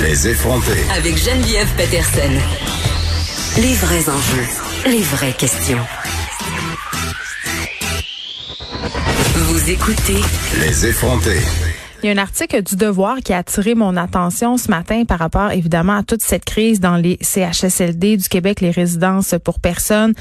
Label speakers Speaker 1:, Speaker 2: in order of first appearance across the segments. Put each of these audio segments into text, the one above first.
Speaker 1: Les effronter.
Speaker 2: Avec Geneviève Peterson. Les vrais enjeux, les vraies questions. Vous écoutez
Speaker 1: Les effronter.
Speaker 3: Il y a un article du Devoir qui a attiré mon attention ce matin par rapport évidemment à toute cette crise dans les CHSLD du Québec, les résidences pour personnes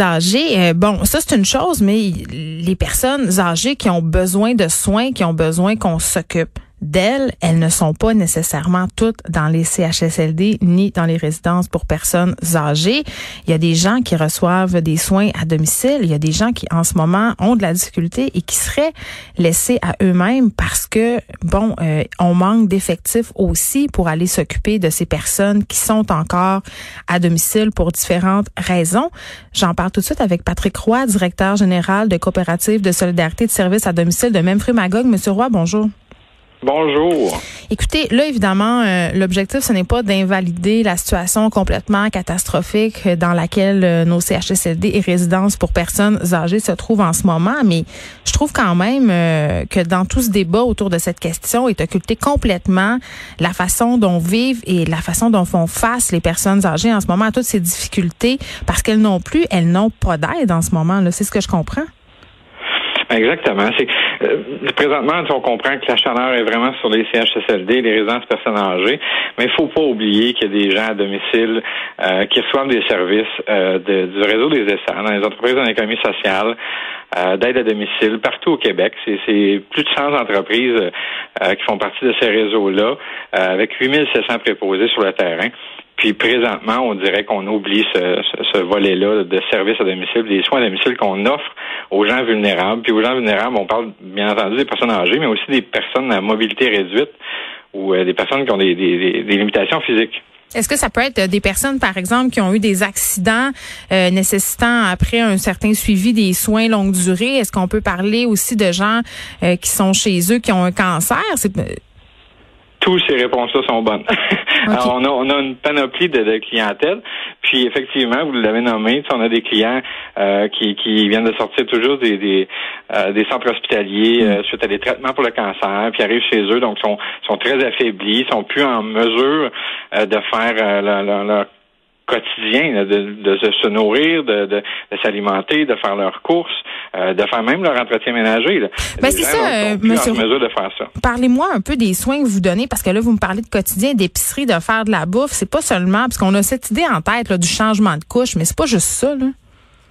Speaker 3: âgées. Euh, bon, ça c'est une chose, mais les personnes âgées qui ont besoin de soins, qui ont besoin qu'on s'occupe d'elles, elles ne sont pas nécessairement toutes dans les CHSLD ni dans les résidences pour personnes âgées. Il y a des gens qui reçoivent des soins à domicile. Il y a des gens qui, en ce moment, ont de la difficulté et qui seraient laissés à eux-mêmes parce que, bon, euh, on manque d'effectifs aussi pour aller s'occuper de ces personnes qui sont encore à domicile pour différentes raisons. J'en parle tout de suite avec Patrick Roy, directeur général de coopérative de solidarité de services à domicile de Memphis Magog. Monsieur Roy, bonjour.
Speaker 4: Bonjour.
Speaker 3: Écoutez, là, évidemment, euh, l'objectif, ce n'est pas d'invalider la situation complètement catastrophique dans laquelle euh, nos CHSLD et résidences pour personnes âgées se trouvent en ce moment, mais je trouve quand même euh, que dans tout ce débat autour de cette question est occulté complètement la façon dont vivent et la façon dont font face les personnes âgées en ce moment à toutes ces difficultés, parce qu'elles n'ont plus, elles n'ont pas d'aide en ce moment. C'est ce que je comprends.
Speaker 4: Exactement. C'est euh, présentement, on comprend que la chaleur est vraiment sur les CHSLD, les résidences personnes âgées, mais il faut pas oublier qu'il y a des gens à domicile euh, qui reçoivent des services euh, du réseau des ESSA, dans les entreprises en économie sociale, d'aide à domicile partout au Québec. C'est plus de 100 entreprises qui font partie de ces réseaux-là, avec 8700 préposés sur le terrain. Puis présentement, on dirait qu'on oublie ce, ce, volet-là de services à domicile, des soins à domicile qu'on offre aux gens vulnérables. Puis aux gens vulnérables, on parle bien entendu des personnes âgées, mais aussi des personnes à mobilité réduite ou euh, des personnes qui ont des, limitations physiques.
Speaker 3: Est-ce que ça peut être des personnes, par exemple, qui ont eu des accidents euh, nécessitant après un certain suivi des soins longue durée? Est-ce qu'on peut parler aussi de gens euh, qui sont chez eux, qui ont un cancer?
Speaker 4: Toutes ces réponses-là sont bonnes. Alors, on a, on a une panoplie de, clientèle. Puis, effectivement, vous l'avez nommé, on a des clients euh, qui, qui viennent de sortir toujours des, des, euh, des centres hospitaliers mm. euh, suite à des traitements pour le cancer, puis arrivent chez eux, donc sont, sont très affaiblis, sont plus en mesure de faire leur, leur quotidien, de, se nourrir, de, de, s'alimenter, de faire leurs courses, euh, de faire même leur entretien ménager.
Speaker 3: Ben c'est ça,
Speaker 4: euh,
Speaker 3: monsieur.
Speaker 4: mesure de faire ça.
Speaker 3: Parlez-moi un peu des soins que vous donnez, parce que là, vous me parlez de quotidien, d'épicerie, de faire de la bouffe. C'est pas seulement, parce qu'on a cette idée en tête là, du changement de couche, mais c'est pas juste ça. Là.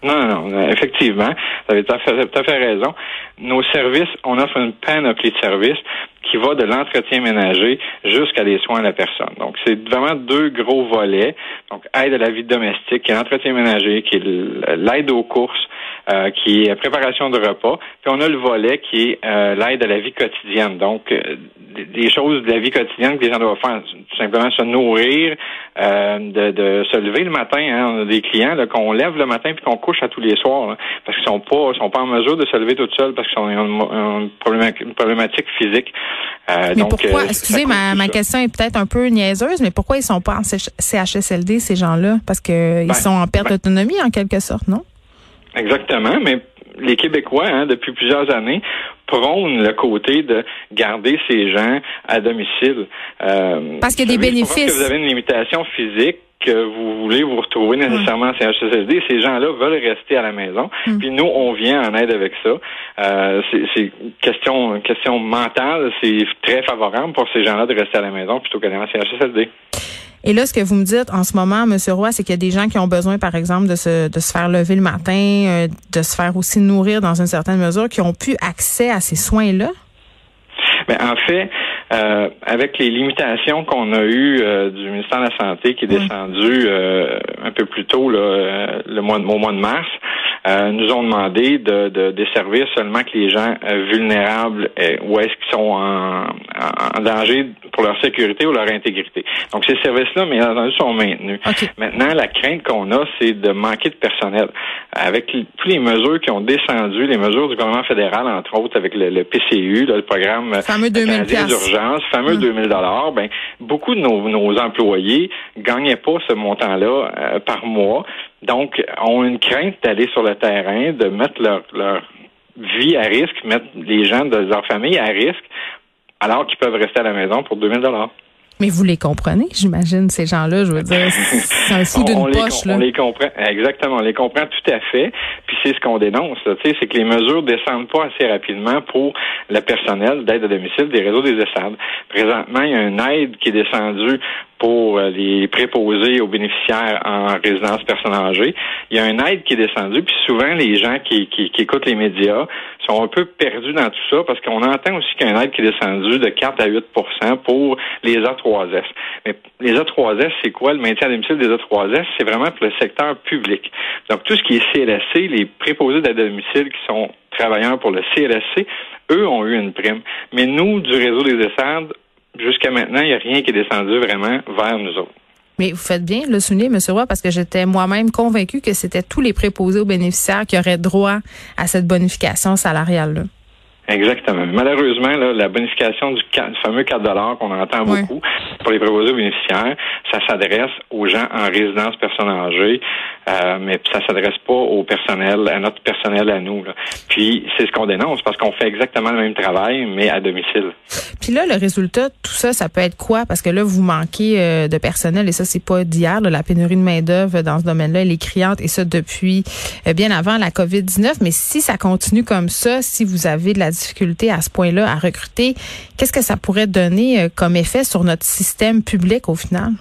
Speaker 4: Non, non, effectivement, vous avez tout à, fait, tout à fait raison. Nos services, on offre une panoplie de services qui va de l'entretien ménager jusqu'à des soins à la personne. Donc, c'est vraiment deux gros volets. Donc, aide à la vie domestique, qui est l'entretien ménager, qui est l'aide aux courses, euh, qui est préparation de repas. Puis on a le volet qui est euh, l'aide à la vie quotidienne. Donc, euh, des choses de la vie quotidienne que les gens doivent faire, tout simplement se nourrir, de, de, se lever le matin. Hein. On a des clients qu'on lève le matin puis qu'on couche à tous les soirs, parce qu'ils sont pas sont pas en mesure de se lever tout seuls parce qu'ils ont une, problématique, physique.
Speaker 3: mais pourquoi, excusez, ma, ma question est peut-être un peu niaiseuse, mais pourquoi ils sont pas en CHSLD, ces gens-là? Parce qu'ils ben, sont en perte ben d'autonomie, en quelque sorte, non?
Speaker 4: Exactement, mais les Québécois, hein, depuis plusieurs années, prônent le côté de garder ces gens à domicile.
Speaker 3: Euh, Parce qu'il y a des bénéfices.
Speaker 4: Que vous avez une limitation physique que vous voulez vous retrouver nécessairement en CHSLD, ces gens-là veulent rester à la maison. Hmm. Puis nous, on vient en aide avec ça. Euh, c'est question question mentale, c'est très favorable pour ces gens-là de rester à la maison plutôt qu'aller en CHSLD.
Speaker 3: Et là, ce que vous me dites en ce moment, Monsieur Roy, c'est qu'il y a des gens qui ont besoin, par exemple, de se, de se faire lever le matin, euh, de se faire aussi nourrir dans une certaine mesure, qui ont pu accès à ces soins-là?
Speaker 4: Mais en fait, euh, avec les limitations qu'on a eues euh, du ministère de la Santé qui est descendu un peu plus tôt là, le mois, au mois de mars, euh, nous ont demandé de, de desservir seulement que les gens euh, vulnérables euh, ou est-ce qu'ils sont en, en, danger pour leur sécurité ou leur intégrité. Donc ces services-là, bien entendu, sont maintenus. Maintenant, la crainte qu'on a, c'est de manquer de personnel. Avec toutes les mesures qui ont descendu, les mesures du gouvernement fédéral, entre autres avec le, PCU, le programme
Speaker 3: fameux
Speaker 4: d'urgence, fameux 2000 hum. dollars, ben beaucoup de nos, nos employés gagnaient pas ce montant-là par mois. Donc, ont une crainte d'aller sur le terrain, de mettre leur, leur vie à risque, mettre les gens de leur famille à risque, alors qu'ils peuvent rester à la maison pour 2000 dollars.
Speaker 3: Mais vous les comprenez, j'imagine, ces gens-là, je veux dire, c'est un fou d'une poche.
Speaker 4: là. On les comprend, exactement, on les comprend tout à fait. Puis c'est ce qu'on dénonce, c'est que les mesures descendent pas assez rapidement pour le personnel d'aide à domicile des réseaux des ESSAD. Présentement, il y a une aide qui est descendue pour euh, les préposés aux bénéficiaires en résidence personne âgée. Il y a une aide qui est descendue, puis souvent les gens qui, qui, qui écoutent les médias sont un peu perdus dans tout ça parce qu'on entend aussi qu'il y a une aide qui est descendue de 4 à 8% pour les A3S. Mais les A3S, c'est quoi? Le maintien à domicile des A3S, c'est vraiment pour le secteur public. Donc, tout ce qui est CLSC, les préposés d'aide à domicile qui sont travailleurs pour le CLSC, eux ont eu une prime. Mais nous, du réseau des ESSAD, jusqu'à maintenant, il n'y a rien qui est descendu vraiment vers nous autres.
Speaker 3: Mais vous faites bien le souligner, M. Roy, parce que j'étais moi-même convaincu que c'était tous les préposés aux bénéficiaires qui auraient droit à cette bonification salariale-là.
Speaker 4: Exactement. Malheureusement, la bonification du, fameux 4 qu'on entend beaucoup pour les préposés aux bénéficiaires, ça s'adresse aux gens en résidence personne âgée, euh, mais ça s'adresse pas au personnel, à notre personnel à nous. Puis c'est ce qu'on dénonce parce qu'on fait exactement le même travail, mais à domicile.
Speaker 3: Puis là, le résultat de tout ça, ça peut être quoi? Parce que là, vous manquez euh, de personnel et ça, c'est pas d'hier. La pénurie de main-d'œuvre dans ce domaine-là, elle est criante et ça depuis euh, bien avant la COVID-19. Mais si ça continue comme ça, si vous avez de la difficulté à ce point-là à recruter, qu'est-ce que ça pourrait donner comme effet sur notre système public au final?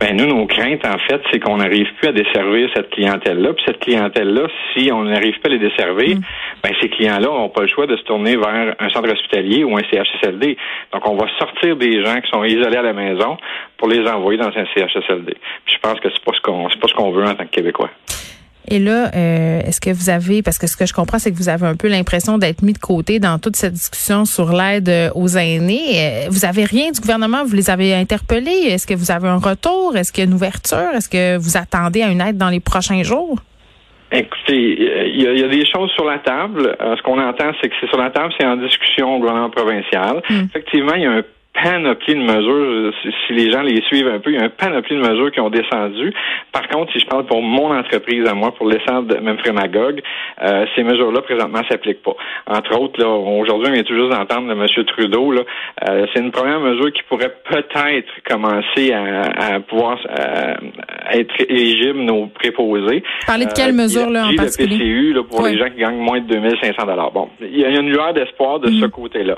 Speaker 4: Ben nous, nos craintes, en fait, c'est qu'on n'arrive plus à desservir cette clientèle-là. Puis cette clientèle-là, si on n'arrive pas à les desservir, mm. ben ces clients-là n'ont pas le choix de se tourner vers un centre hospitalier ou un CHSLD. Donc, on va sortir des gens qui sont isolés à la maison pour les envoyer dans un CHSLD. Puis je pense que c'est pas ce qu'on c'est pas ce qu'on veut en tant que Québécois.
Speaker 3: Et là, euh, est-ce que vous avez, parce que ce que je comprends, c'est que vous avez un peu l'impression d'être mis de côté dans toute cette discussion sur l'aide euh, aux aînés. Euh, vous avez rien du gouvernement, vous les avez interpellés? Est-ce que vous avez un retour? Est-ce qu'il y a une ouverture? Est-ce que vous attendez à une aide dans les prochains jours?
Speaker 4: Écoutez, il y, a, des choses sur la table. ce qu'on entend, c'est que c'est sur la table, c'est en discussion au gouvernement provincial. Hmm. Effectivement, il y a un panoplie de mesures. Si les gens les suivent un peu, il y a un panoplie de mesures qui ont descendu. Par contre, si je parle pour mon entreprise à moi, pour l'essence de même Frémagogue, euh, ces mesures-là, présentement, s'appliquent pas. Entre autres, là, aujourd'hui, on vient tout juste d'entendre de M. Trudeau, là, euh, c'est une première mesure qui pourrait peut-être commencer à, pouvoir euh, être éligible nos préposés.
Speaker 3: Parlez de quelle mesure, là, en particulier?
Speaker 4: Le PCU, là, pour les gens qui gagnent moins de 2500 Bon, il y a une lueur d'espoir de ce mhm. côté-là.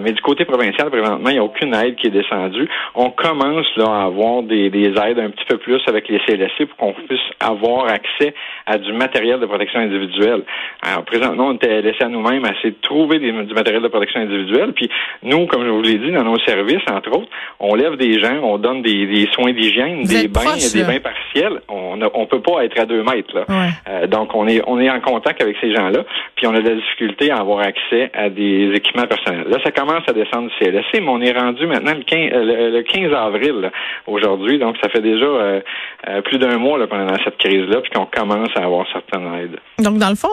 Speaker 4: mais du côté provincial, présentement, il y a aucune aide qui est descendue. On commence là à avoir des, aides un petit peu plus avec les CLSC pour qu'on puisse avoir accès à du matériel de protection individuelle. Alors présentement, on était laissé à nous-mêmes à essayer de trouver du matériel de protection individuelle. Puis nous, comme je vous l'ai dit, dans nos services, entre autres, on lève des gens, on donne des, soins d'hygiène, des bains, des bains partiels. On ne peut pas être à deux mètres. Là. Euh, donc on est on est en contact avec ces gens-là, puis on a de la difficulté à avoir accès à des équipements personnels. Là, ça commence à descendre du CLSC, mais on est rendu maintenant le 15, euh, le 15 avril aujourd'hui, donc ça fait déjà euh, euh, plus d'un mois pendant cette crise-là, puis qu'on commence à avoir certaines aides.
Speaker 3: Donc, dans le fond,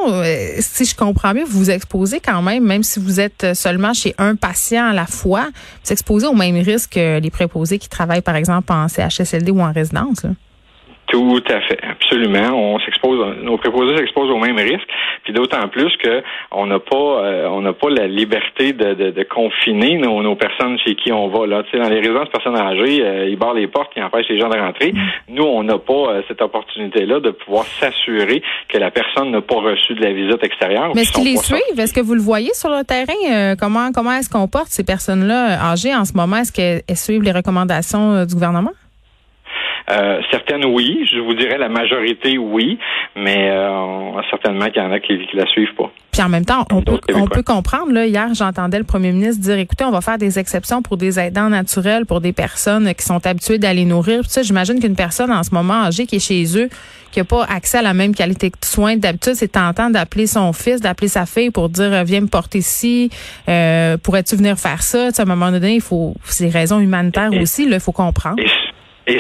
Speaker 3: si je comprends bien, vous vous exposez quand même, même si vous êtes seulement chez un patient à la fois, vous exposez au même risque que les préposés qui travaillent, par exemple, en CHSLD ou en résidence.
Speaker 4: Tout à fait, absolument. On s'expose, nos préposés s'exposent au même risque, puis d'autant plus que on n'a pas, euh, on n'a pas la liberté de, de, de confiner nos, nos, personnes chez qui on va. Là, tu sais, dans les résidences personnes âgées, euh, ils barrent les portes, ils empêchent les gens de rentrer. Nous, on n'a pas euh, cette opportunité-là de pouvoir s'assurer que la personne n'a pas reçu de la visite extérieure.
Speaker 3: Mais est-ce qu'ils les suivent? Est-ce que vous le voyez sur le terrain? Comment comment est-ce qu'on porte ces personnes-là âgées en ce moment? Est-ce qu'elles suivent les recommandations du gouvernement?
Speaker 4: Euh, certaines, oui. Je vous dirais la majorité, oui. Mais euh, certainement qu'il y en a qui, qui la suivent pas.
Speaker 3: Puis en même temps, on peut, on peut comprendre. Là, hier, j'entendais le premier ministre dire, écoutez, on va faire des exceptions pour des aidants naturels, pour des personnes qui sont habituées d'aller nourrir. Puis ça, j'imagine qu'une personne en ce moment âgée qui est chez eux, qui n'a pas accès à la même qualité de soins d'habitude, c'est tentant d'appeler son fils, d'appeler sa fille pour dire, viens me porter ici, euh, pourrais-tu venir faire ça? à un moment donné, il faut, c'est des raisons humanitaires aussi, il faut comprendre.
Speaker 4: Et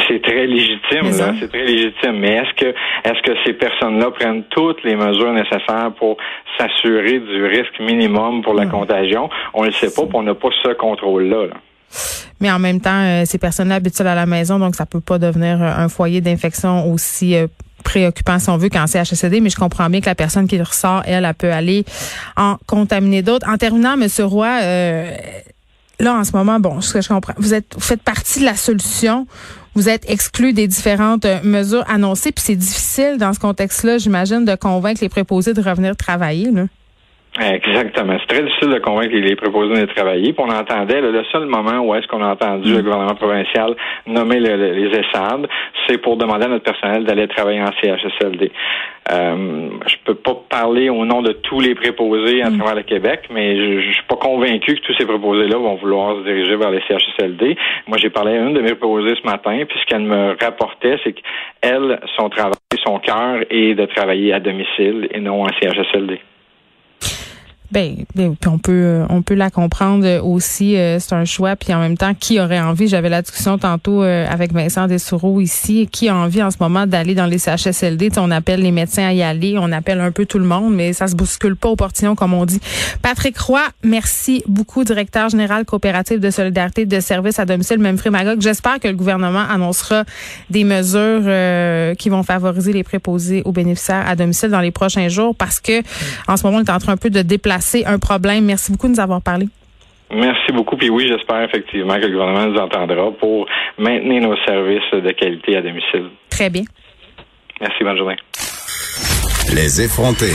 Speaker 4: c'est très légitime, là, c'est très légitime. Mais est-ce que est-ce que ces personnes-là prennent toutes les mesures nécessaires pour s'assurer du risque minimum pour la contagion? On ne le sait pas, puis on n'a pas ce contrôle-là.
Speaker 3: Mais en même temps, euh, ces personnes-là habitent à la maison, donc ça peut pas devenir euh, un foyer d'infection aussi euh, préoccupant si on veut qu'en CHSCD, mais je comprends bien que la personne qui ressort, elle, elle peut aller en contaminer d'autres. En terminant, M. Roy, là, en ce moment, bon, ce que je comprends, vous êtes, vous faites partie de la solution. Vous êtes exclu des différentes euh, mesures annoncées, puis c'est difficile dans ce contexte-là, j'imagine, de convaincre les préposés de revenir travailler. Là.
Speaker 4: Exactement. C'est très difficile de convaincre les préposés de travailler. Puis on entendait, le seul moment où est-ce qu'on a entendu le mm. gouvernement provincial nommer les ESAD, c'est pour demander à notre personnel d'aller travailler en CHSLD. Euh, je peux pas parler au nom de tous les préposés à mm. travers le Québec, mais je, je suis pas convaincu que tous ces préposés-là vont vouloir se diriger vers les CHSLD. Moi, j'ai parlé à une de mes préposées ce matin, puis ce qu'elle me rapportait, c'est qu'elle, son travail, son cœur est de travailler à domicile et non en CHSLD.
Speaker 3: Ben, ben, puis on peut euh, on peut la comprendre aussi. Euh, c'est un choix. Puis en même temps, qui aurait envie J'avais la discussion tantôt euh, avec Vincent Dessoureau ici. Qui a envie en ce moment d'aller dans les CHSLD On appelle les médecins à y aller. On appelle un peu tout le monde, mais ça se bouscule pas au portillon comme on dit. Patrick Roy, merci beaucoup, directeur général coopératif de solidarité de services à domicile, même Magog. J'espère que le gouvernement annoncera des mesures qui vont favoriser les préposés aux bénéficiaires à domicile dans les prochains jours, parce que en ce moment, on est en train un peu de déplacer c'est un problème. Merci beaucoup de nous avoir parlé.
Speaker 4: Merci beaucoup. Puis oui, j'espère effectivement que le gouvernement nous entendra pour maintenir nos services de qualité à domicile.
Speaker 3: Très bien.
Speaker 4: Merci, bonne journée.
Speaker 1: Les effrontés.